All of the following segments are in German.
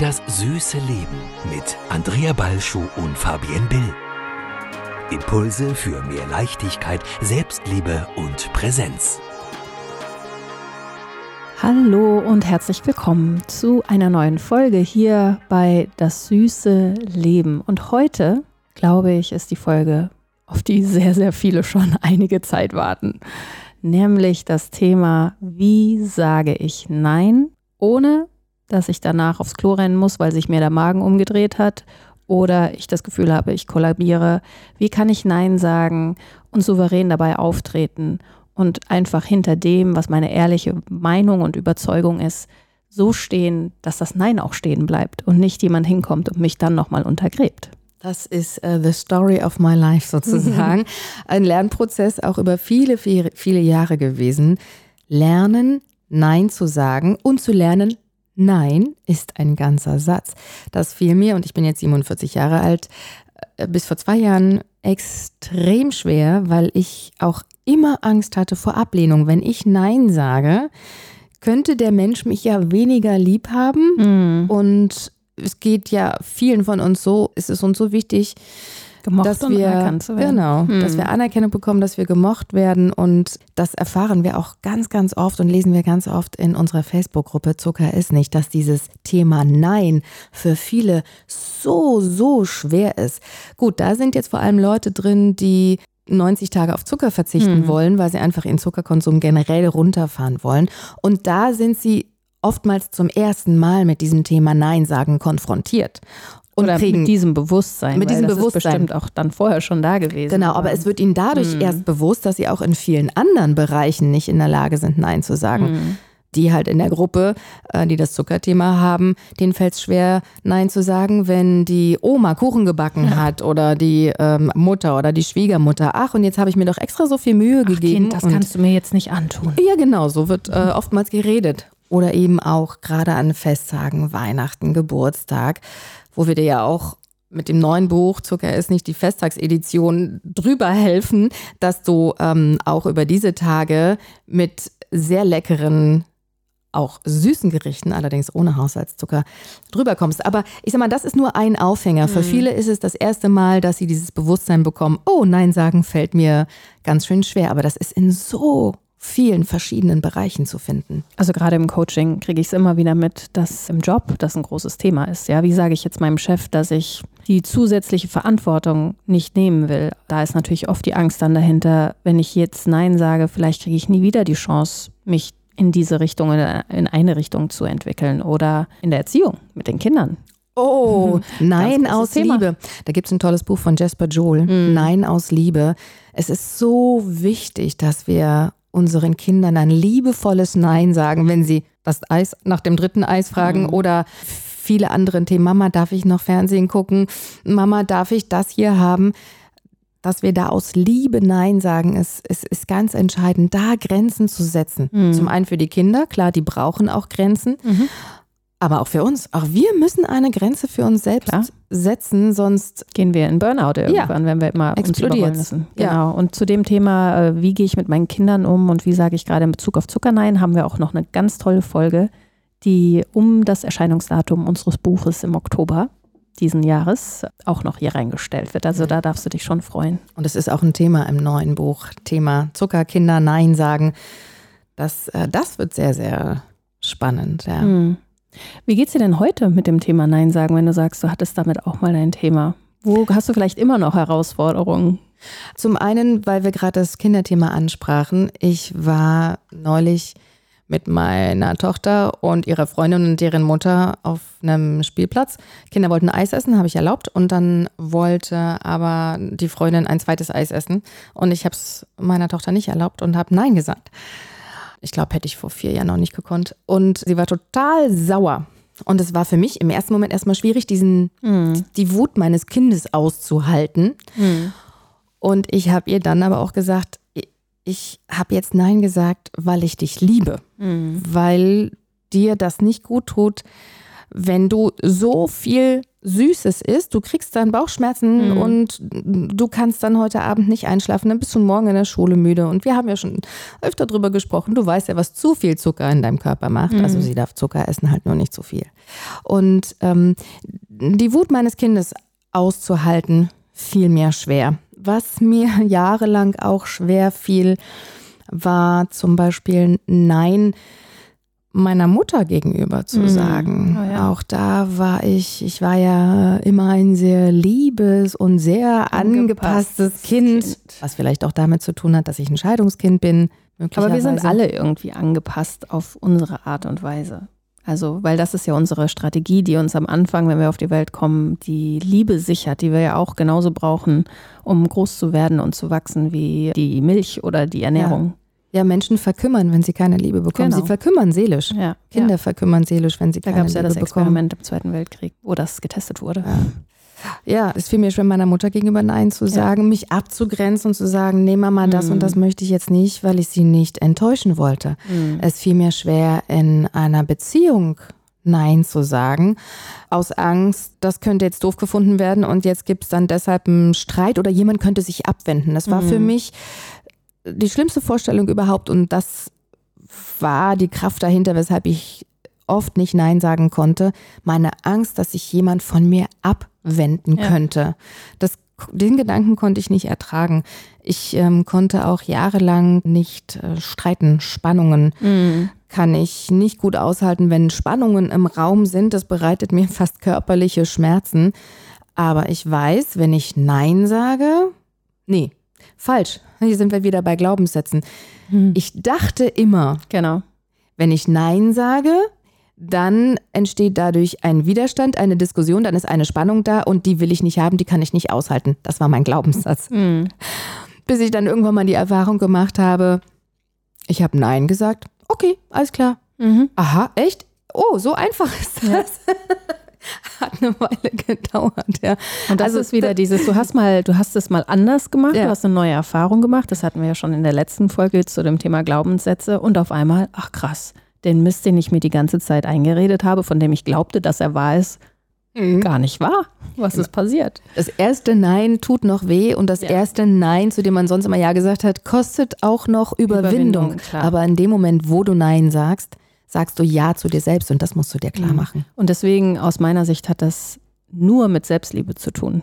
Das süße Leben mit Andrea Balschuh und Fabienne Bill. Impulse für mehr Leichtigkeit, Selbstliebe und Präsenz. Hallo und herzlich willkommen zu einer neuen Folge hier bei Das süße Leben. Und heute, glaube ich, ist die Folge, auf die sehr, sehr viele schon einige Zeit warten. Nämlich das Thema, wie sage ich Nein, ohne dass ich danach aufs Klo rennen muss, weil sich mir der Magen umgedreht hat oder ich das Gefühl habe, ich kollabiere. Wie kann ich Nein sagen und souverän dabei auftreten und einfach hinter dem, was meine ehrliche Meinung und Überzeugung ist, so stehen, dass das Nein auch stehen bleibt und nicht jemand hinkommt und mich dann nochmal untergräbt. Das ist uh, the story of my life sozusagen. Ein Lernprozess auch über viele, viele, viele Jahre gewesen. Lernen, Nein zu sagen und zu lernen, Nein ist ein ganzer Satz. Das fiel mir, und ich bin jetzt 47 Jahre alt, äh, bis vor zwei Jahren extrem schwer, weil ich auch immer Angst hatte vor Ablehnung. Wenn ich Nein sage, könnte der Mensch mich ja weniger lieb haben. Mhm. Und es geht ja vielen von uns so, es ist uns so wichtig, gemocht dass und wir, anerkannt zu werden. Genau, hm. dass wir Anerkennung bekommen, dass wir gemocht werden und das erfahren wir auch ganz, ganz oft und lesen wir ganz oft in unserer Facebook-Gruppe Zucker ist nicht, dass dieses Thema Nein für viele so, so schwer ist. Gut, da sind jetzt vor allem Leute drin, die 90 Tage auf Zucker verzichten mhm. wollen, weil sie einfach ihren Zuckerkonsum generell runterfahren wollen. Und da sind sie oftmals zum ersten Mal mit diesem Thema Nein sagen konfrontiert und Oder kriegen. Mit diesem Bewusstsein. Mit diesem Bewusstsein. Ist bestimmt auch dann vorher schon da gewesen. Genau, aber es wird ihnen dadurch mhm. erst bewusst, dass sie auch in vielen anderen Bereichen nicht in der Lage sind, Nein zu sagen. Mhm. Die halt in der Gruppe, äh, die das Zuckerthema haben, denen fällt es schwer, Nein zu sagen, wenn die Oma Kuchen gebacken ja. hat oder die ähm, Mutter oder die Schwiegermutter. Ach, und jetzt habe ich mir doch extra so viel Mühe Ach, gegeben. Kind, das kannst du mir jetzt nicht antun. Ja, genau, so wird äh, oftmals geredet. Oder eben auch gerade an Festtagen, Weihnachten, Geburtstag wo wir dir ja auch mit dem neuen Buch Zucker ist nicht die Festtagsedition drüber helfen, dass du ähm, auch über diese Tage mit sehr leckeren auch süßen Gerichten, allerdings ohne Haushaltszucker, drüber kommst. Aber ich sag mal, das ist nur ein Aufhänger. Für mhm. viele ist es das erste Mal, dass sie dieses Bewusstsein bekommen, oh, Nein sagen fällt mir ganz schön schwer. Aber das ist in so vielen verschiedenen Bereichen zu finden. Also gerade im Coaching kriege ich es immer wieder mit, dass im Job das ein großes Thema ist. Ja, wie sage ich jetzt meinem Chef, dass ich die zusätzliche Verantwortung nicht nehmen will? Da ist natürlich oft die Angst dann dahinter, wenn ich jetzt Nein sage, vielleicht kriege ich nie wieder die Chance, mich in diese Richtung, in eine Richtung zu entwickeln oder in der Erziehung mit den Kindern. Oh, Nein aus Thema. Liebe. Da gibt es ein tolles Buch von Jasper Joel. Mm. Nein aus Liebe. Es ist so wichtig, dass wir unseren Kindern ein liebevolles Nein sagen, wenn sie das Eis nach dem dritten Eis fragen mhm. oder viele andere Themen. Mama, darf ich noch Fernsehen gucken? Mama, darf ich das hier haben? Dass wir da aus Liebe Nein sagen, ist, ist, ist ganz entscheidend, da Grenzen zu setzen. Mhm. Zum einen für die Kinder, klar, die brauchen auch Grenzen. Mhm. Aber auch für uns. Auch wir müssen eine Grenze für uns selbst Klar. setzen, sonst gehen wir in Burnout irgendwann, ja. wenn wir immer explodieren müssen. Genau. Ja. Und zu dem Thema, äh, wie gehe ich mit meinen Kindern um und wie sage ich gerade in Bezug auf Zuckernein, haben wir auch noch eine ganz tolle Folge, die um das Erscheinungsdatum unseres Buches im Oktober diesen Jahres auch noch hier reingestellt wird. Also da darfst du dich schon freuen. Und es ist auch ein Thema im neuen Buch, Thema Zuckerkinder Nein sagen. Das, äh, das wird sehr, sehr spannend. Ja. Mhm. Wie geht's dir denn heute mit dem Thema Nein sagen, wenn du sagst, du hattest damit auch mal ein Thema? Wo hast du vielleicht immer noch Herausforderungen? Zum einen, weil wir gerade das Kinderthema ansprachen. Ich war neulich mit meiner Tochter und ihrer Freundin und deren Mutter auf einem Spielplatz. Kinder wollten Eis essen, habe ich erlaubt. Und dann wollte aber die Freundin ein zweites Eis essen. Und ich habe es meiner Tochter nicht erlaubt und habe Nein gesagt. Ich glaube, hätte ich vor vier Jahren noch nicht gekonnt. Und sie war total sauer. Und es war für mich im ersten Moment erstmal schwierig, diesen, mhm. die Wut meines Kindes auszuhalten. Mhm. Und ich habe ihr dann aber auch gesagt, ich habe jetzt Nein gesagt, weil ich dich liebe. Mhm. Weil dir das nicht gut tut, wenn du so viel Süßes isst, du kriegst dann Bauchschmerzen Mhm. und du kannst dann heute Abend nicht einschlafen, dann bist du morgen in der Schule müde. Und wir haben ja schon öfter drüber gesprochen, du weißt ja, was zu viel Zucker in deinem Körper macht. Mhm. Also sie darf Zucker essen, halt nur nicht zu viel. Und ähm, die Wut meines Kindes auszuhalten, fiel mir schwer. Was mir jahrelang auch schwer fiel, war zum Beispiel Nein meiner Mutter gegenüber zu Mhm. sagen. Oh ja. Auch da war ich, ich war ja immer ein sehr liebes und sehr angepasstes Angepasstes kind, Kind. was vielleicht auch damit zu tun hat, dass ich ein Scheidungskind bin. Aber wir sind alle irgendwie angepasst auf unsere Art und Weise. Also, weil das ist ja unsere Strategie, die uns am Anfang, wenn wir auf die Welt kommen, die Liebe sichert, die wir ja auch genauso brauchen, um groß zu werden und zu wachsen wie die Milch oder die Ernährung. Ja, Menschen verkümmern, wenn sie keine Liebe bekommen. Genau. Sie verkümmern seelisch. Ja, Kinder ja. verkümmern seelisch, wenn sie Da keine gab es ja Liebe das bekommen. Experiment im Zweiten Weltkrieg, wo das getestet wurde. Ja, es fiel mir schwer, meiner Mutter gegenüber Nein zu sagen, mich abzugrenzen und zu sagen, nee Mama, das Mhm. und das möchte ich jetzt nicht, weil ich sie nicht enttäuschen wollte. Mhm. Es fiel mir schwer, in einer Beziehung Nein zu sagen, aus Angst, das könnte jetzt doof gefunden werden und jetzt gibt es dann deshalb einen Streit oder jemand könnte sich abwenden. Das war für Mhm. mich die schlimmste Vorstellung überhaupt und das war die Kraft dahinter, weshalb ich oft nicht Nein sagen konnte. Meine Angst, dass sich jemand von mir abwenden Ja. könnte. Das, den Gedanken konnte ich nicht ertragen. Ich ähm, konnte auch jahrelang nicht äh, streiten. Spannungen Mhm. kann ich nicht gut aushalten, wenn Spannungen im Raum sind. Das bereitet mir fast körperliche Schmerzen. Aber ich weiß, wenn ich Nein sage, nee, falsch. Hier sind wir wieder bei Glaubenssätzen. Mhm. Ich dachte immer, Genau. wenn ich Nein sage, dann entsteht dadurch ein Widerstand, eine Diskussion, dann ist eine Spannung da und die will ich nicht haben, die kann ich nicht aushalten. Das war mein Glaubenssatz. Mhm. Bis ich dann irgendwann mal die Erfahrung gemacht habe, ich habe Nein gesagt. Okay, alles klar. Mhm. Aha, echt? Oh, so einfach ist das. Hat eine Weile gedauert, ja. Und das Also, ist wieder dieses, du hast mal, du hast es mal anders gemacht, Ja. du hast eine neue Erfahrung gemacht, das hatten wir ja schon in der letzten Folge zu dem Thema Glaubenssätze und auf einmal, ach krass, den Mist, den ich mir die ganze Zeit eingeredet habe, von dem ich glaubte, dass er wahr ist, gar nicht wahr. Was ist passiert? Das erste Nein tut noch weh und das Ja. erste Nein, zu dem man sonst immer Ja gesagt hat, kostet auch noch Überwindung. Überwindung. Aber in dem Moment, wo du Nein sagst, sagst du Ja zu dir selbst und das musst du dir klar Mhm. machen. Und deswegen, aus meiner Sicht, hat das nur mit Selbstliebe zu tun.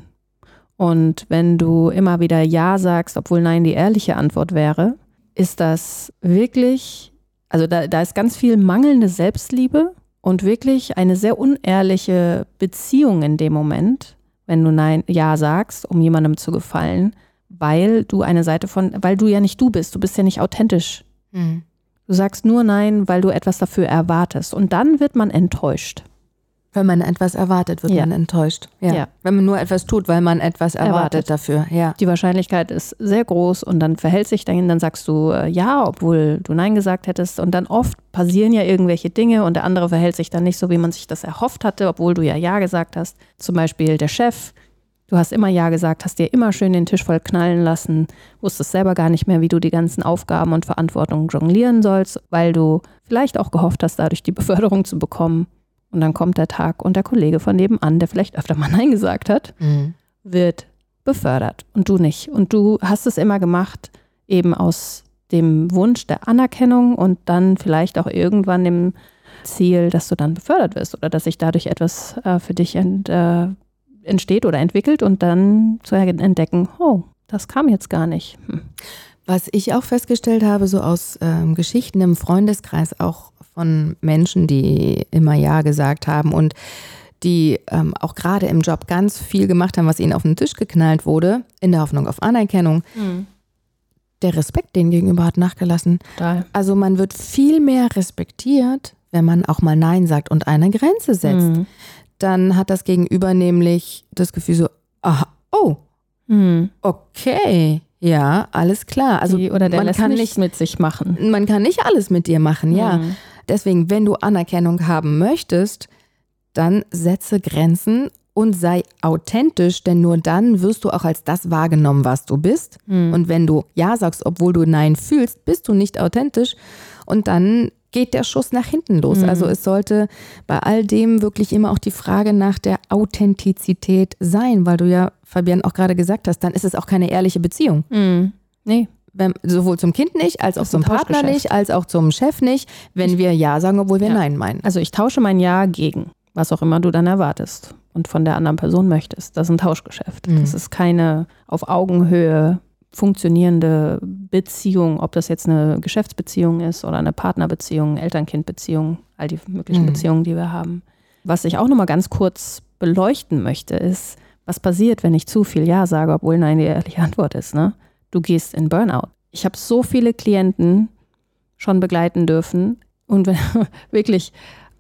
Und wenn du immer wieder Ja sagst, obwohl Nein die ehrliche Antwort wäre, ist das wirklich, also da, da ist ganz viel mangelnde Selbstliebe und wirklich eine sehr unehrliche Beziehung in dem Moment, wenn du Nein, Ja sagst, um jemandem zu gefallen, weil du eine Seite von, weil du ja nicht du bist, du bist ja nicht authentisch. Du sagst nur Nein, weil du etwas dafür erwartest. Und dann wird man enttäuscht. Wenn man etwas erwartet, wird Ja. man enttäuscht. Ja. Ja. Wenn man nur etwas tut, weil man etwas erwartet, Erwartet. dafür. Ja. Die Wahrscheinlichkeit ist sehr groß und dann verhält sich dann, dann sagst du äh, ja, obwohl du Nein gesagt hättest. Und dann oft passieren ja irgendwelche Dinge und der andere verhält sich dann nicht so, wie man sich das erhofft hatte, obwohl du ja Ja gesagt hast. Zum Beispiel der Chef. Du hast immer Ja gesagt, hast dir immer schön den Tisch voll knallen lassen, wusstest selber gar nicht mehr, wie du die ganzen Aufgaben und Verantwortungen jonglieren sollst, weil du vielleicht auch gehofft hast, dadurch die Beförderung zu bekommen. Und dann kommt der Tag und der Kollege von nebenan, der vielleicht öfter mal Nein gesagt hat, Mhm. wird befördert und du nicht. Und du hast es immer gemacht, eben aus dem Wunsch der Anerkennung und dann vielleicht auch irgendwann dem Ziel, dass du dann befördert wirst oder dass sich dadurch etwas äh, für dich ent, äh, entsteht oder entwickelt und dann zu entdecken, oh, das kam jetzt gar nicht. Hm. Was ich auch festgestellt habe, so aus ähm, Geschichten im Freundeskreis, auch von Menschen, die immer Ja gesagt haben und die ähm, auch gerade im Job ganz viel gemacht haben, was ihnen auf den Tisch geknallt wurde, in der Hoffnung auf Anerkennung, der Respekt denen gegenüber hat nachgelassen. Total. Also man wird viel mehr respektiert, wenn man auch mal Nein sagt und eine Grenze setzt. Mhm. Dann hat das Gegenüber nämlich das Gefühl so, aha, oh, Mhm. okay, ja, alles klar. Also Die, oder der man kann nicht mit sich machen. man kann nicht alles mit dir machen, ja. Mhm. Deswegen, wenn du Anerkennung haben möchtest, dann setze Grenzen und sei authentisch, denn nur dann wirst du auch als das wahrgenommen, was du bist. Mhm. Und wenn du Ja sagst, obwohl du Nein fühlst, bist du nicht authentisch. Und dann geht der Schuss nach hinten los. Mhm. Also es sollte bei all dem wirklich immer auch die Frage nach der Authentizität sein, weil du ja, Fabian, auch gerade gesagt hast, dann ist es auch keine ehrliche Beziehung. Mhm. Nee. Wenn, sowohl zum Kind nicht, als auch zum Partner nicht, als auch zum Chef nicht, wenn wir Ja sagen, obwohl wir Ja. Nein meinen. Also ich tausche mein Ja gegen, was auch immer du dann erwartest und von der anderen Person möchtest. Das ist ein Tauschgeschäft. Mhm. Das ist keine auf Augenhöhe funktionierende Beziehung, ob das jetzt eine Geschäftsbeziehung ist oder eine Partnerbeziehung, Eltern-Kind-Beziehung, all die möglichen Mhm. Beziehungen, die wir haben. Was ich auch noch mal ganz kurz beleuchten möchte, ist, was passiert, wenn ich zu viel Ja sage, obwohl Nein die ehrliche Antwort ist. Ne? Du gehst in Burnout. Ich habe so viele Klienten schon begleiten dürfen und wirklich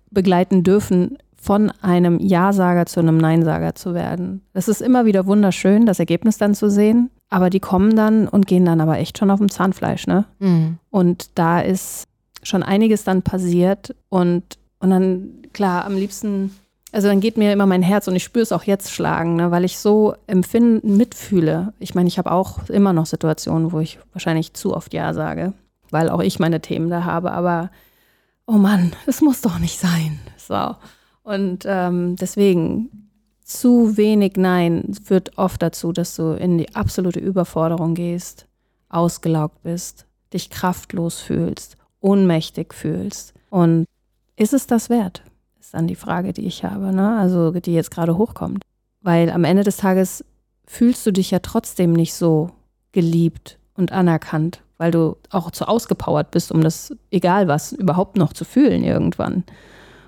begleiten dürfen, von einem Ja-Sager zu einem Nein-Sager zu werden. Das ist immer wieder wunderschön, das Ergebnis dann zu sehen, aber die kommen dann und gehen dann aber echt schon auf dem Zahnfleisch, ne? Mhm. Und da ist schon einiges dann passiert und, und dann, klar, am liebsten, also dann geht mir immer mein Herz und ich spüre es auch jetzt schlagen, ne, weil ich so empfinden, mitfühle. Ich meine, ich habe auch immer noch Situationen, wo ich wahrscheinlich zu oft Ja sage, weil auch ich meine Themen da habe, aber oh Mann, es muss doch nicht sein. So. Und ähm, deswegen, zu wenig Nein führt oft dazu, dass du in die absolute Überforderung gehst, ausgelaugt bist, dich kraftlos fühlst, ohnmächtig fühlst. Und ist es das wert? Ist dann die Frage, die ich habe, ne? also die jetzt gerade hochkommt. Weil am Ende des Tages fühlst du dich ja trotzdem nicht so geliebt und anerkannt, weil du auch zu ausgepowert bist, um das, egal was, überhaupt noch zu fühlen irgendwann.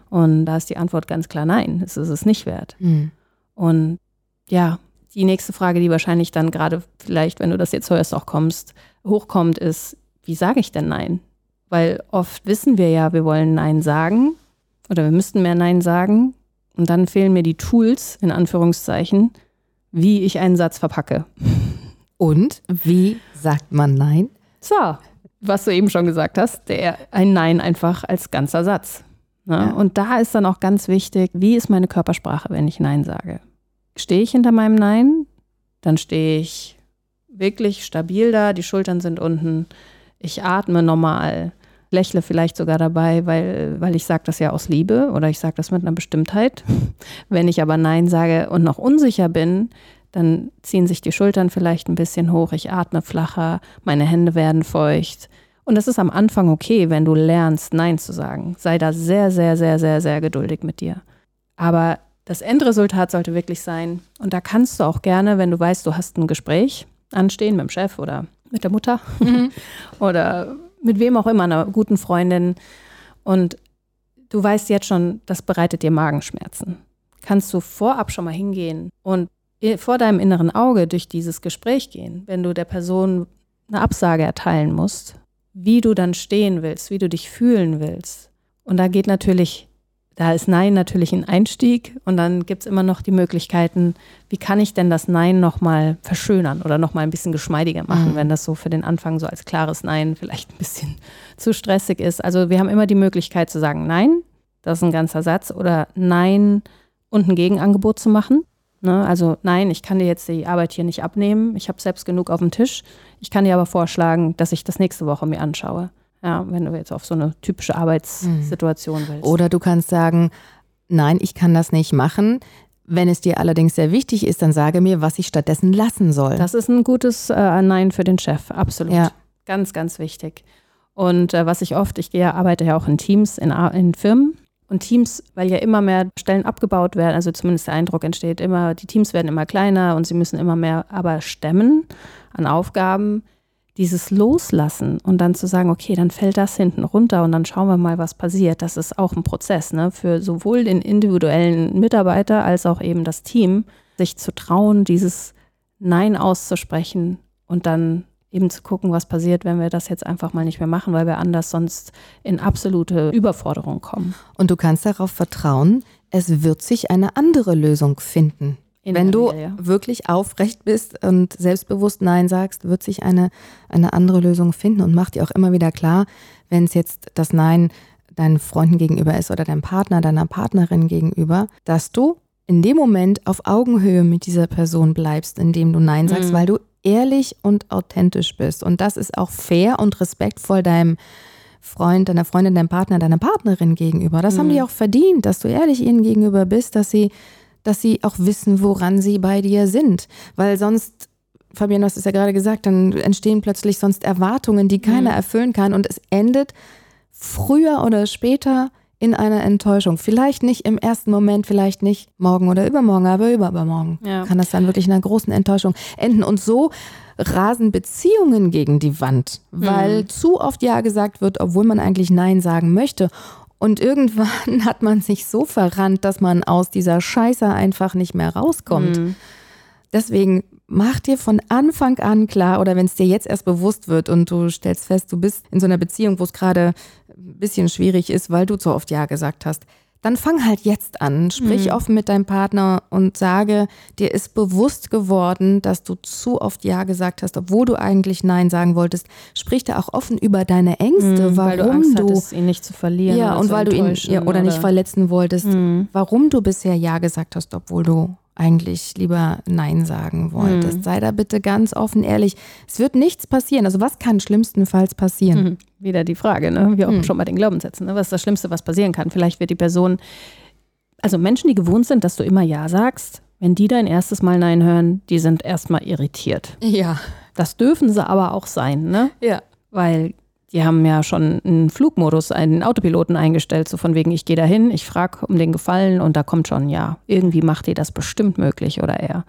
Und da ist die Antwort ganz klar nein, es ist es nicht wert. Mhm. Und ja, die nächste Frage, die wahrscheinlich dann gerade vielleicht, wenn du das jetzt hörst, auch kommst, hochkommt, ist, wie sage ich denn Nein? Weil oft wissen wir ja, wir wollen Nein sagen oder wir müssten mehr Nein sagen. Und dann fehlen mir die Tools, in Anführungszeichen, wie ich einen Satz verpacke. Und wie sagt man Nein? So, was du eben schon gesagt hast, der, ein Nein einfach als ganzer Satz. Ne? Ja. Und da ist dann auch ganz wichtig, wie ist meine Körpersprache, wenn ich Nein sage? Stehe ich hinter meinem Nein, dann stehe ich wirklich stabil da, die Schultern sind unten, ich atme normal, lächle vielleicht sogar dabei, weil, weil ich sage das ja aus Liebe oder ich sage das mit einer Bestimmtheit. Wenn ich aber Nein sage und noch unsicher bin, dann ziehen sich die Schultern vielleicht ein bisschen hoch, ich atme flacher, meine Hände werden feucht. Und das ist am Anfang okay, wenn du lernst, Nein zu sagen. Sei da sehr, sehr, sehr, sehr, sehr geduldig mit dir. Aber das Endresultat sollte wirklich sein, und da kannst du auch gerne, wenn du weißt, du hast ein Gespräch anstehen mit dem Chef oder mit der Mutter oder mit wem auch immer, einer guten Freundin, und du weißt jetzt schon, das bereitet dir Magenschmerzen. Kannst du vorab schon mal hingehen und vor deinem inneren Auge durch dieses Gespräch gehen, wenn du der Person eine Absage erteilen musst, wie du dann stehen willst, wie du dich fühlen willst. Und da geht natürlich, da ist Nein natürlich ein Einstieg und dann gibt es immer noch die Möglichkeiten, wie kann ich denn das Nein nochmal verschönern oder nochmal ein bisschen geschmeidiger machen, Mhm. wenn das so für den Anfang so als klares Nein vielleicht ein bisschen zu stressig ist. Also wir haben immer die Möglichkeit zu sagen Nein, das ist ein ganzer Satz, oder Nein und ein Gegenangebot zu machen. Ne? Also nein, ich kann dir jetzt die Arbeit hier nicht abnehmen. Ich habe selbst genug auf dem Tisch. Ich kann dir aber vorschlagen, dass ich das nächste Woche mir anschaue. Ja, wenn du jetzt auf so eine typische Arbeitssituation willst. Oder du kannst sagen, nein, ich kann das nicht machen. Wenn es dir allerdings sehr wichtig ist, dann sage mir, was ich stattdessen lassen soll. Das ist ein gutes äh, Nein für den Chef, absolut. Ja. Ganz, ganz wichtig. Und äh, was ich oft, ich gehe, arbeite ja auch in Teams, in, in Firmen. Und Teams, weil ja immer mehr Stellen abgebaut werden, also zumindest der Eindruck entsteht, immer, die Teams werden immer kleiner und sie müssen immer mehr aber stemmen an Aufgaben. Dieses Loslassen und dann zu sagen, okay, dann fällt das hinten runter und dann schauen wir mal, was passiert. Das ist auch ein Prozess, ne? Für sowohl den individuellen Mitarbeiter als auch eben das Team, sich zu trauen, dieses Nein auszusprechen und dann eben zu gucken, was passiert, wenn wir das jetzt einfach mal nicht mehr machen, weil wir anders sonst in absolute Überforderung kommen. Und du kannst darauf vertrauen, es wird sich eine andere Lösung finden. In Wenn du Regel, ja. wirklich aufrecht bist und selbstbewusst Nein sagst, wird sich eine, eine andere Lösung finden und mach dir auch immer wieder klar, wenn es jetzt das Nein deinen Freunden gegenüber ist oder deinem Partner, deiner Partnerin gegenüber, dass du in dem Moment auf Augenhöhe mit dieser Person bleibst, indem du Nein sagst, Mhm. weil du ehrlich und authentisch bist. Und das ist auch fair und respektvoll deinem Freund, deiner Freundin, deinem Partner, deiner Partnerin gegenüber. Das mhm. haben die auch verdient, dass du ehrlich ihnen gegenüber bist, dass sie, dass sie auch wissen, woran sie bei dir sind. Weil sonst, Fabian, du hast es ja gerade gesagt, dann entstehen plötzlich sonst Erwartungen, die keiner mhm. erfüllen kann und es endet früher oder später in einer Enttäuschung. Vielleicht nicht im ersten Moment, vielleicht nicht morgen oder übermorgen, aber übermorgen ja. kann das dann wirklich in einer großen Enttäuschung enden. Und so rasen Beziehungen gegen die Wand, weil mhm. zu oft Ja gesagt wird, obwohl man eigentlich Nein sagen möchte. Und irgendwann hat man sich so verrannt, dass man aus dieser Scheiße einfach nicht mehr rauskommt. Mhm. Deswegen mach dir von Anfang an klar, oder wenn es dir jetzt erst bewusst wird und du stellst fest, du bist in so einer Beziehung, wo es gerade ein bisschen schwierig ist, weil du zu oft Ja gesagt hast, dann fang halt jetzt an. Sprich mhm. offen mit deinem Partner und sage, dir ist bewusst geworden, dass du zu oft Ja gesagt hast, obwohl du eigentlich Nein sagen wolltest. Sprich da auch offen über deine Ängste, mhm, warum weil du, Angst du hattest, ihn nicht zu verlieren. Ja, und weil du ihn ja, oder, oder, nicht verletzen wolltest, mhm. warum du bisher Ja gesagt hast, obwohl du eigentlich lieber Nein sagen wolltest. Mhm. Sei da bitte ganz offen, ehrlich. Es wird nichts passieren. Also was kann schlimmstenfalls passieren? Mhm. Wieder die Frage, ne? wie auch mhm. schon bei den Glaubenssätzen. Ne? Was ist das Schlimmste, was passieren kann? Vielleicht wird die Person, also Menschen, die gewohnt sind, dass du immer Ja sagst, wenn die dein erstes Mal Nein hören, die sind erstmal irritiert. Ja. Das dürfen sie aber auch sein, ne? Ja. Weil die haben ja schon einen Flugmodus, einen Autopiloten eingestellt, so von wegen, ich gehe dahin, ich frage um den Gefallen und da kommt schon, ja, irgendwie macht ihr das bestimmt möglich oder er.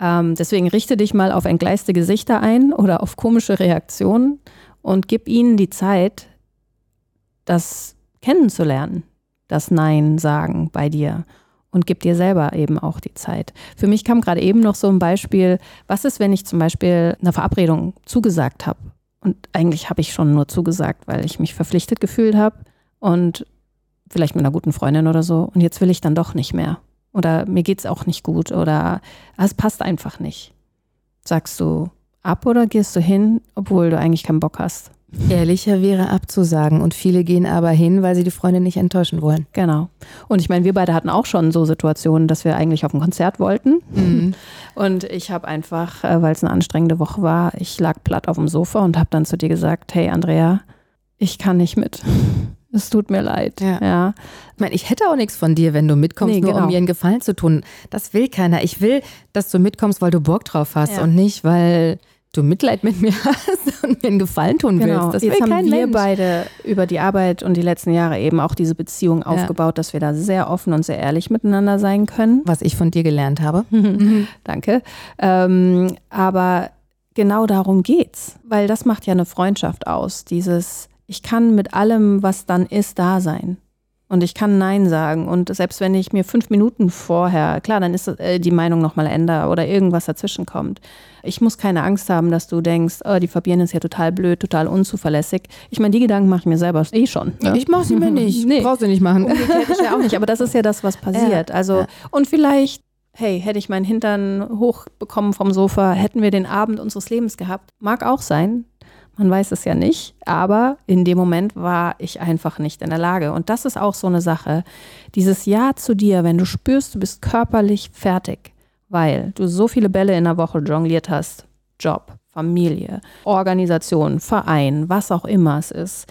Ja. Ähm, deswegen richte dich mal auf entgleiste Gesichter ein oder auf komische Reaktionen und gib ihnen die Zeit, das kennenzulernen, das Nein sagen bei dir und gib dir selber eben auch die Zeit. Für mich kam gerade eben noch so ein Beispiel, was ist, wenn ich zum Beispiel einer Verabredung zugesagt habe und eigentlich habe ich schon nur zugesagt, weil ich mich verpflichtet gefühlt habe und vielleicht mit einer guten Freundin oder so. Und jetzt will ich dann doch nicht mehr. Oder mir geht es auch nicht gut oder ah, es passt einfach nicht. Sagst du ab oder gehst du hin, obwohl du eigentlich keinen Bock hast? Ehrlicher wäre abzusagen und viele gehen aber hin, weil sie die Freundin nicht enttäuschen wollen. Genau. Und ich meine, wir beide hatten auch schon so Situationen, dass wir eigentlich auf ein Konzert wollten. Mhm. Und ich habe einfach, äh, weil es eine anstrengende Woche war, ich lag platt auf dem Sofa und habe dann zu dir gesagt, hey Andrea, ich kann nicht mit. Es tut mir leid. Ja. ja. Ich meine, ich hätte auch nichts von dir, wenn du mitkommst, nee, nur genau. um mir einen Gefallen zu tun. Das will keiner. Ich will, dass du mitkommst, weil du Bock drauf hast ja. und nicht, weil du Mitleid mit mir hast und mir einen Gefallen tun genau. willst. Das Jetzt haben wir Mensch. beide über die Arbeit und die letzten Jahre eben auch diese Beziehung ja. aufgebaut, dass wir da sehr offen und sehr ehrlich miteinander sein können. Was ich von dir gelernt habe. Danke. Ähm, aber genau darum geht's, weil das macht ja eine Freundschaft aus. Dieses, ich kann mit allem, was dann ist, da sein. Und ich kann Nein sagen. Und selbst wenn ich mir fünf Minuten vorher, klar, dann ist äh, die Meinung nochmal ändere oder irgendwas dazwischen kommt. Ich muss keine Angst haben, dass du denkst, oh, die Fabienne ist ja total blöd, total unzuverlässig. Ich meine, die Gedanken mache ich mir selber eh schon. Ne? Ich mache sie mir nicht. Nee. Brauchst du nicht machen. Umgekehrt ich ja auch nicht. Aber das ist ja das, was passiert. Ja. Also, und vielleicht hey, hätte ich meinen Hintern hochbekommen vom Sofa, hätten wir den Abend unseres Lebens gehabt. Mag auch sein. Man weiß es ja nicht, aber in dem Moment war ich einfach nicht in der Lage. Und das ist auch so eine Sache. Dieses Ja zu dir, wenn du spürst, du bist körperlich fertig, weil du so viele Bälle in der Woche jongliert hast, Job, Familie, Organisation, Verein, was auch immer es ist,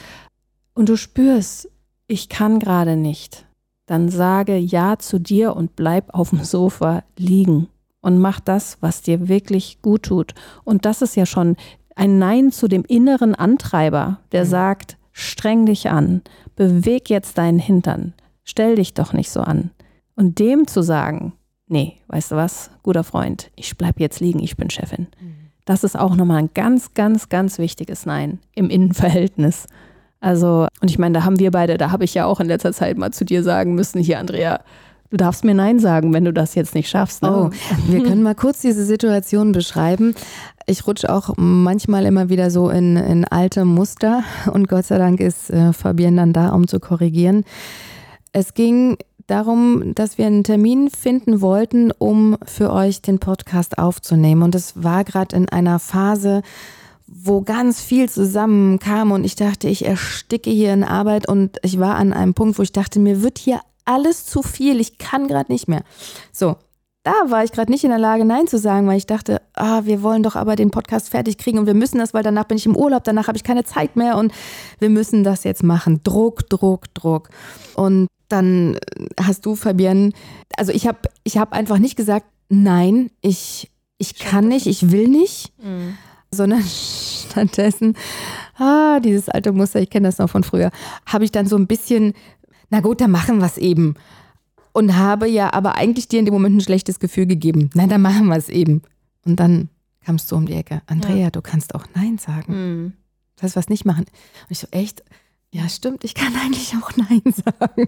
und du spürst, ich kann gerade nicht, dann sage Ja zu dir und bleib auf dem Sofa liegen und mach das, was dir wirklich gut tut. Und das ist ja schon ein Nein zu dem inneren Antreiber, der mhm. sagt, streng dich an, beweg jetzt deinen Hintern, stell dich doch nicht so an. Und dem zu sagen, nee, weißt du was, guter Freund, ich bleib jetzt liegen, ich bin Chefin. Mhm. Das ist auch nochmal ein ganz, ganz, ganz wichtiges Nein im Innenverhältnis. Also, und ich meine, da haben wir beide, da habe ich ja auch in letzter Zeit mal zu dir sagen müssen, hier, Andrea, du darfst mir Nein sagen, wenn du das jetzt nicht schaffst. Ne? Oh, wir können mal kurz diese Situation beschreiben ich rutsche auch manchmal immer wieder so in, in alte Muster und Gott sei Dank ist äh, Fabienne dann da, um zu korrigieren. Es ging darum, dass wir einen Termin finden wollten, um für euch den Podcast aufzunehmen. Und es war gerade in einer Phase, wo ganz viel zusammenkam und ich dachte, ich ersticke hier in Arbeit und ich war an einem Punkt, wo ich dachte, mir wird hier alles zu viel, ich kann gerade nicht mehr. So, da war ich gerade nicht in der Lage, Nein zu sagen, weil ich dachte, ah, wir wollen doch aber den Podcast fertig kriegen und wir müssen das, weil danach bin ich im Urlaub, danach habe ich keine Zeit mehr und wir müssen das jetzt machen. Druck, Druck, Druck. Und dann hast du, Fabienne, also ich habe ich hab einfach nicht gesagt, nein, ich, ich kann nicht, ich will nicht, mhm. sondern stattdessen, ah, dieses alte Muster, ich kenne das noch von früher, habe ich dann so ein bisschen, na gut, dann machen wir es eben und habe ja aber eigentlich dir in dem Moment ein schlechtes Gefühl gegeben. Nein, dann machen wir es eben. Und dann kamst du um die Ecke. Andrea, ja. du kannst auch Nein sagen. Mhm. Das heißt, was nicht machen. Und ich so, echt? Ja, stimmt, ich kann eigentlich auch Nein sagen.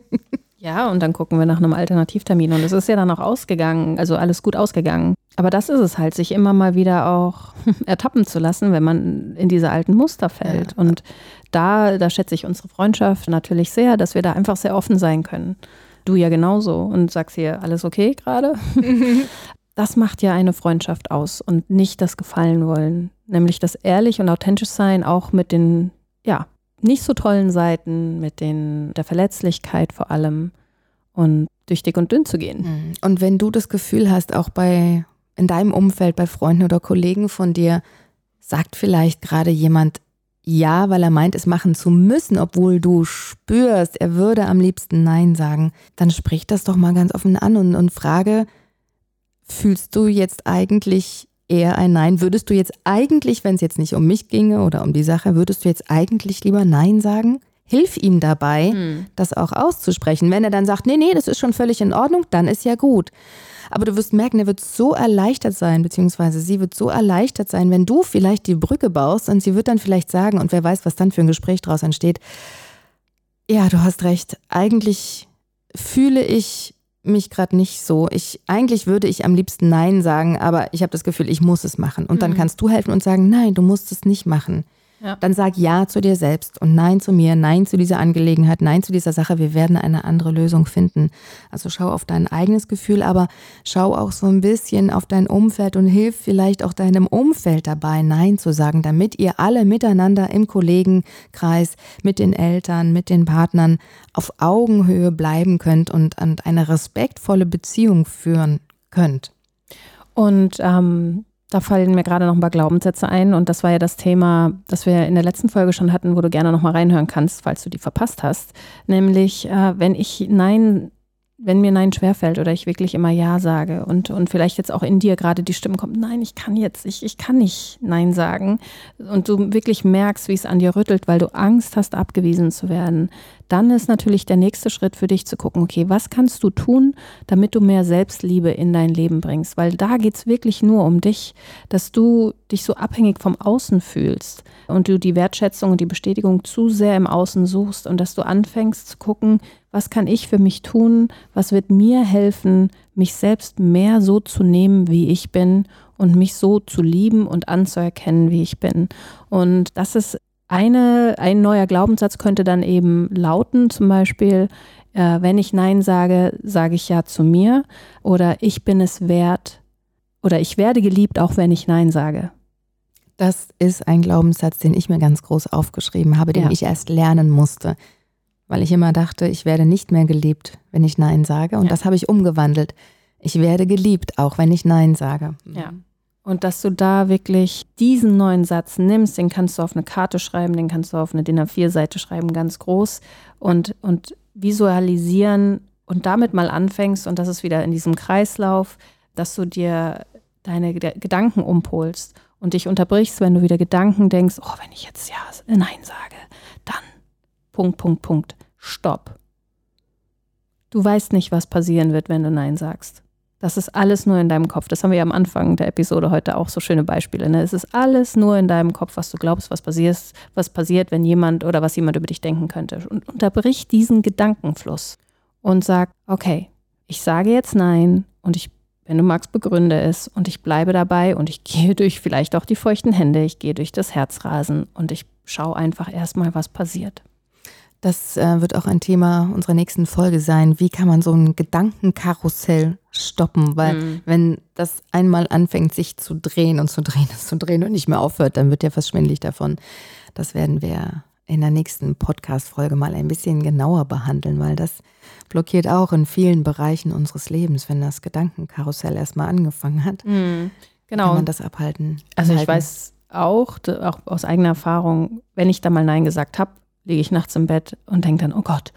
Ja, und dann gucken wir nach einem Alternativtermin. Und es ist ja dann auch ausgegangen, also alles gut ausgegangen. Aber das ist es halt, sich immer mal wieder auch ertappen zu lassen, wenn man in diese alten Muster fällt. Ja. Und da, da schätze ich unsere Freundschaft natürlich sehr, dass wir da einfach sehr offen sein können. Du ja genauso und sagst hier, alles okay gerade? das macht ja eine Freundschaft aus und nicht das Gefallen wollen. Nämlich das ehrlich und authentisch sein, auch mit den, ja, nicht so tollen Seiten, mit den, der Verletzlichkeit vor allem und durch dick und dünn zu gehen. Mhm. Und wenn du das Gefühl hast, auch bei, in deinem Umfeld, bei Freunden oder Kollegen von dir, sagt vielleicht gerade jemand, ja, weil er meint, es machen zu müssen, obwohl du spürst, er würde am liebsten Nein sagen, dann sprich das doch mal ganz offen an und, und frage, fühlst du jetzt eigentlich eher ein Nein? Würdest du jetzt eigentlich, wenn es jetzt nicht um mich ginge oder um die Sache, würdest du jetzt eigentlich lieber Nein sagen? Hilf ihm dabei, hm. das auch auszusprechen. Wenn er dann sagt, nee, nee, das ist schon völlig in Ordnung, dann ist ja gut. Aber du wirst merken, er wird so erleichtert sein, beziehungsweise sie wird so erleichtert sein, wenn du vielleicht die Brücke baust und sie wird dann vielleicht sagen, und wer weiß, was dann für ein Gespräch daraus entsteht, ja, du hast recht, eigentlich fühle ich mich gerade nicht so. Ich eigentlich würde ich am liebsten nein sagen, aber ich habe das Gefühl, ich muss es machen. Und dann mhm. kannst du helfen und sagen, nein, du musst es nicht machen. Ja. Dann sag Ja zu dir selbst und Nein zu mir, Nein zu dieser Angelegenheit, Nein zu dieser Sache. Wir werden eine andere Lösung finden. Also schau auf dein eigenes Gefühl, aber schau auch so ein bisschen auf dein Umfeld und hilf vielleicht auch deinem Umfeld dabei, Nein zu sagen, damit ihr alle miteinander im Kollegenkreis, mit den Eltern, mit den Partnern auf Augenhöhe bleiben könnt und, eine respektvolle Beziehung führen könnt. Und ähm, da fallen mir gerade noch ein paar Glaubenssätze ein und das war ja das Thema, das wir in der letzten Folge schon hatten, wo du gerne noch mal reinhören kannst, falls du die verpasst hast. Nämlich, äh, wenn ich Nein wenn mir Nein schwerfällt oder ich wirklich immer Ja sage und, und vielleicht jetzt auch in dir gerade die Stimme kommt, nein, ich kann jetzt, ich, ich kann nicht Nein sagen und du wirklich merkst, wie es an dir rüttelt, weil du Angst hast, abgewiesen zu werden, dann ist natürlich der nächste Schritt für dich zu gucken, okay, was kannst du tun, damit du mehr Selbstliebe in dein Leben bringst? Weil da geht es wirklich nur um dich, dass du dich so abhängig vom Außen fühlst und du die Wertschätzung und die Bestätigung zu sehr im Außen suchst und dass du anfängst zu gucken, was kann ich für mich tun, was wird mir helfen, mich selbst mehr so zu nehmen, wie ich bin und mich so zu lieben und anzuerkennen, wie ich bin. Und das ist eine, ein neuer Glaubenssatz könnte dann eben lauten, zum Beispiel, äh, wenn ich Nein sage, sage ich Ja zu mir oder ich bin es wert oder ich werde geliebt, auch wenn ich Nein sage. Das ist ein Glaubenssatz, den ich mir ganz groß aufgeschrieben habe, den ja. ich erst lernen musste weil ich immer dachte, ich werde nicht mehr geliebt, wenn ich Nein sage. Und ja. das habe ich umgewandelt. Ich werde geliebt, auch wenn ich Nein sage. Ja. Und dass du da wirklich diesen neuen Satz nimmst, den kannst du auf eine Karte schreiben, den kannst du auf eine DIN A4-Seite schreiben, ganz groß und, und visualisieren und damit mal anfängst. Und das ist wieder in diesem Kreislauf, dass du dir deine Gedanken umpolst und dich unterbrichst, wenn du wieder Gedanken denkst, oh, wenn ich jetzt ja Nein sage, dann Punkt, Punkt, Punkt. Stopp. Du weißt nicht, was passieren wird, wenn du Nein sagst. Das ist alles nur in deinem Kopf. Das haben wir ja am Anfang der Episode heute auch so schöne Beispiele. Ne? Es ist alles nur in deinem Kopf, was du glaubst, was passiert, was passiert, wenn jemand oder was jemand über dich denken könnte. Und unterbrich diesen Gedankenfluss und sag, okay, ich sage jetzt Nein und ich, wenn du magst, begründe es und ich bleibe dabei und ich gehe durch vielleicht auch die feuchten Hände, ich gehe durch das Herzrasen und ich schaue einfach erstmal, was passiert. Das äh, wird auch ein Thema unserer nächsten Folge sein. Wie kann man so ein Gedankenkarussell stoppen? Weil mhm. wenn das einmal anfängt, sich zu drehen und zu drehen und zu drehen und nicht mehr aufhört, dann wird ja fast schwindlig davon. Das werden wir in der nächsten Podcast-Folge mal ein bisschen genauer behandeln, weil das blockiert auch in vielen Bereichen unseres Lebens, wenn das Gedankenkarussell erstmal angefangen hat. Mhm. Genau. Kann man das abhalten? Also ich halten. weiß auch, auch aus eigener Erfahrung, wenn ich da mal Nein gesagt habe, liege ich nachts im Bett und denke dann, oh Gott,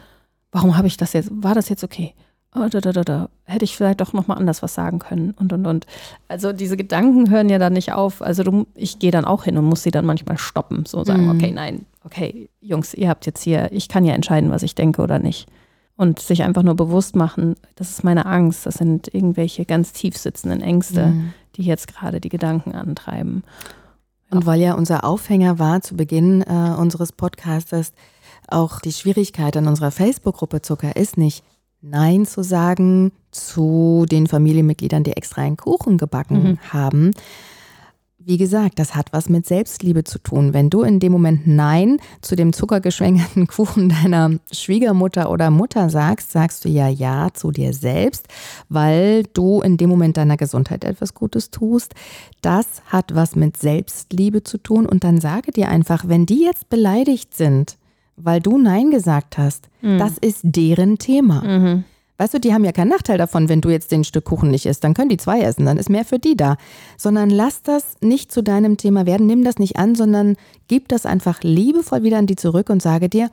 warum habe ich das jetzt, war das jetzt okay? Oh, da, da, da, da. Hätte ich vielleicht doch nochmal anders was sagen können und, und, und. Also diese Gedanken hören ja dann nicht auf. Also du, ich gehe dann auch hin und muss sie dann manchmal stoppen. So sagen, Mhm. okay, nein, okay, Jungs, ihr habt jetzt hier, ich kann ja entscheiden, was ich denke oder nicht. Und sich einfach nur bewusst machen, das ist meine Angst, das sind irgendwelche ganz tief sitzenden Ängste, Mhm. die jetzt gerade die Gedanken antreiben. Und weil ja unser Aufhänger war zu Beginn äh, unseres Podcastes auch die Schwierigkeit an unserer Facebook-Gruppe Zucker ist nicht, Nein zu sagen zu den Familienmitgliedern, die extra einen Kuchen gebacken Mhm. haben. Wie gesagt, das hat was mit Selbstliebe zu tun. Wenn du in dem Moment Nein zu dem zuckergeschwängerten Kuchen deiner Schwiegermutter oder Mutter sagst, sagst du ja Ja zu dir selbst, weil du in dem Moment deiner Gesundheit etwas Gutes tust. Das hat was mit Selbstliebe zu tun. Und dann sage dir einfach, wenn die jetzt beleidigt sind, weil du Nein gesagt hast, das ist deren Thema. Mhm. Weißt du, die haben ja keinen Nachteil davon, wenn du jetzt den Stück Kuchen nicht isst. Dann können die zwei essen, dann ist mehr für die da. Sondern lass das nicht zu deinem Thema werden, nimm das nicht an, sondern gib das einfach liebevoll wieder an die zurück und sage dir,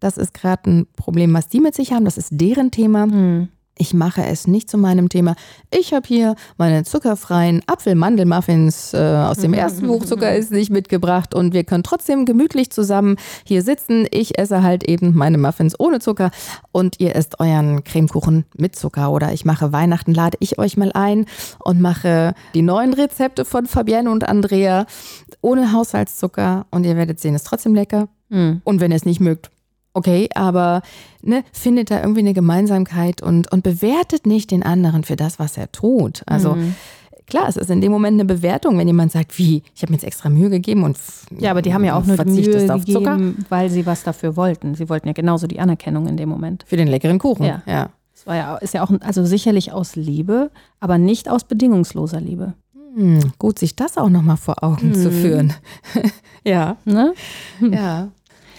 das ist gerade ein Problem, was die mit sich haben, das ist deren Thema. Mhm. Ich mache es nicht zu meinem Thema. Ich habe hier meine zuckerfreien Apfel-Mandel-Muffins äh, aus dem ersten Buch Zucker ist nicht mitgebracht und wir können trotzdem gemütlich zusammen hier sitzen. Ich esse halt eben meine Muffins ohne Zucker und ihr esst euren Cremekuchen mit Zucker oder ich mache Weihnachten, lade ich euch mal ein und mache die neuen Rezepte von Fabienne und Andrea ohne Haushaltszucker und ihr werdet sehen, ist trotzdem lecker. Mhm. Und wenn ihr es nicht mögt, okay, aber ne, findet da irgendwie eine Gemeinsamkeit und, und bewertet nicht den anderen für das, was er tut. Also Mhm. klar, es ist in dem Moment eine Bewertung, wenn jemand sagt, wie, ich habe mir jetzt extra Mühe gegeben und Ja, aber die haben ja auch nur die verzichtest Mühe auf Zucker gegeben, weil sie was dafür wollten. Sie wollten ja genauso die Anerkennung in dem Moment. für den leckeren Kuchen. Ja. ja. Das war ja, ist ja auch, also sicherlich aus Liebe, aber nicht aus bedingungsloser Liebe. Hm, gut, sich das auch nochmal vor Augen zu Mhm. führen. ja, Ne? ja.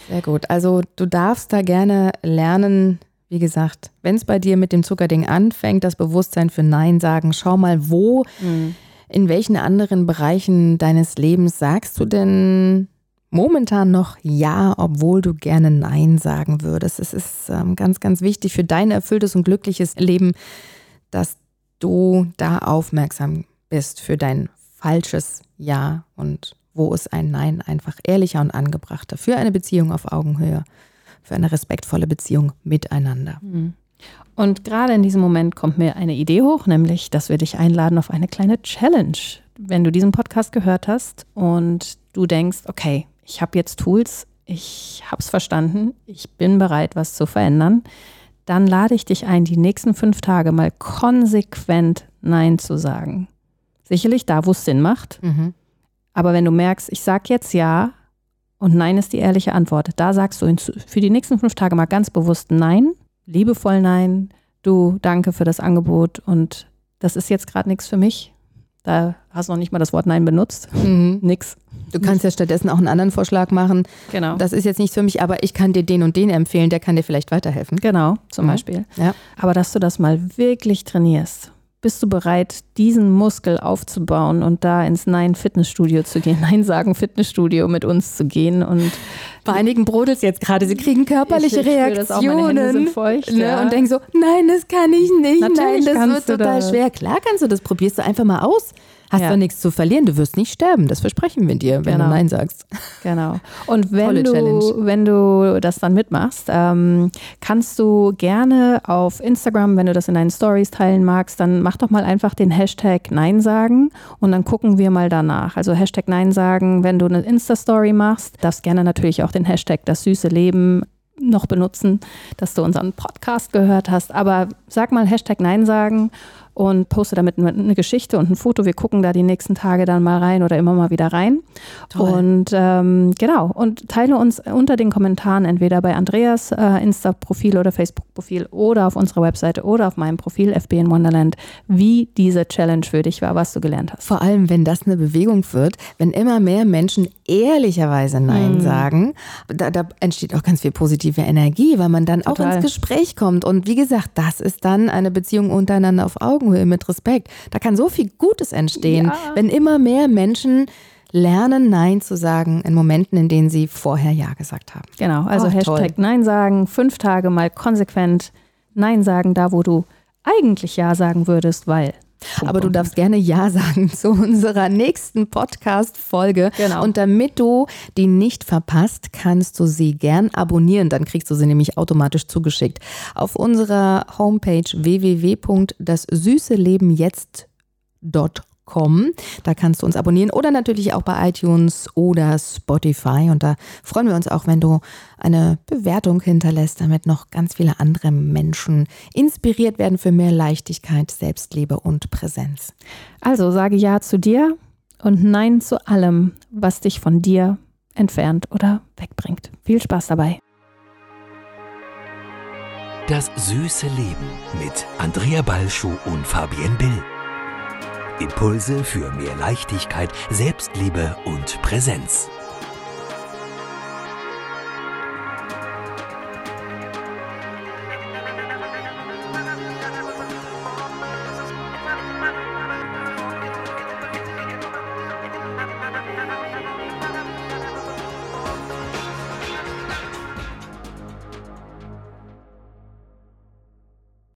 Sehr gut. Also du darfst da gerne lernen, wie gesagt, wenn es bei dir mit dem Zuckerding anfängt, das Bewusstsein für Nein sagen, schau mal, wo Mhm. In welchen anderen Bereichen deines Lebens sagst du denn momentan noch Ja, obwohl du gerne Nein sagen würdest? Es ist ähm, ganz, ganz wichtig für dein erfülltes und glückliches Leben, dass du da aufmerksam bist für dein falsches Ja und wo ist ein Nein einfach ehrlicher und angebrachter für eine Beziehung auf Augenhöhe, für eine respektvolle Beziehung miteinander. Mhm. Und gerade in diesem Moment kommt mir eine Idee hoch, nämlich, dass wir dich einladen auf eine kleine Challenge. Wenn du diesen Podcast gehört hast und du denkst, okay, ich habe jetzt Tools, ich habe es verstanden, ich bin bereit, was zu verändern, dann lade ich dich ein, die nächsten fünf Tage mal konsequent Nein zu sagen. Sicherlich da, wo es Sinn macht. Mhm. Aber wenn du merkst, ich sag jetzt ja und Nein ist die ehrliche Antwort, da sagst du für die nächsten fünf Tage mal ganz bewusst Nein, liebevoll Nein, du danke für das Angebot und das ist jetzt gerade nichts für mich. Da hast du noch nicht mal das Wort Nein benutzt. Mhm. Nix. Du kannst ja stattdessen auch einen anderen Vorschlag machen. Genau. Das ist jetzt nichts für mich, aber ich kann dir den und den empfehlen, der kann dir vielleicht weiterhelfen. genau, zum Mhm. Beispiel. Ja. Aber dass du das mal wirklich trainierst. Bist du bereit, diesen Muskel aufzubauen und da ins Nein-Fitnessstudio zu gehen? Nein sagen Fitnessstudio mit uns zu gehen und Bei einigen brodelt jetzt gerade, sie kriegen körperliche Ich- ich das Reaktionen sind feucht, ne, ja. und denken so, nein, das kann ich nicht, nein, Natürlich das kannst wird total das. schwer. Klar kannst du das, probierst du einfach mal aus. Hast Ja. doch nichts zu verlieren, du wirst nicht sterben, das versprechen wir dir, wenn Genau. du Nein sagst. Genau. Und wenn Tolle du, Challenge. wenn du das dann mitmachst, ähm, kannst du gerne auf Instagram, wenn du das in deinen Stories teilen magst, dann mach doch mal einfach den Hashtag Nein sagen und dann gucken wir mal danach. Also Hashtag Nein sagen, wenn du eine Insta-Story machst, darfst gerne natürlich auch den Hashtag das süße Leben noch benutzen, dass du unseren Podcast gehört hast. Aber sag mal Hashtag Nein sagen und poste damit eine Geschichte und ein Foto. Wir gucken da die nächsten Tage dann mal rein oder immer mal wieder rein. Toll. Und ähm, genau, und teile uns unter den Kommentaren entweder bei Andreas äh, Insta-Profil oder Facebook-Profil oder auf unserer Webseite oder auf meinem Profil FB in Wonderland, wie diese Challenge für dich war, was du gelernt hast. Vor allem, wenn das eine Bewegung wird, wenn immer mehr Menschen ehrlicherweise Nein mhm. sagen, da, da, entsteht auch ganz viel positive Energie, weil man dann Total. auch ins Gespräch kommt. Und wie gesagt, das ist dann eine Beziehung untereinander auf Augenhöhe mit Respekt. Da kann so viel Gutes entstehen, ja. wenn immer mehr Menschen lernen, Nein zu sagen in Momenten, in denen sie vorher Ja gesagt haben. Genau, also oh, Hashtag toll. Nein sagen, fünf Tage mal konsequent Nein sagen, da wo du eigentlich Ja sagen würdest, weil aber du darfst gerne Ja sagen zu unserer nächsten Podcast-Folge. Genau. Und damit du die nicht verpasst, kannst du sie gern abonnieren. Dann kriegst du sie nämlich automatisch zugeschickt. Auf unserer Homepage www.dasüßelebenjetzt.com kommen. Da kannst du uns abonnieren oder natürlich auch bei iTunes oder Spotify. Und da freuen wir uns auch, wenn du eine Bewertung hinterlässt, damit noch ganz viele andere Menschen inspiriert werden für mehr Leichtigkeit, Selbstliebe und Präsenz. Also sage Ja zu dir und Nein zu allem, was dich von dir entfernt oder wegbringt. Viel Spaß dabei. Das süße Leben mit Andrea Balschuh und Fabienne Bill. Impulse für mehr Leichtigkeit, Selbstliebe und Präsenz.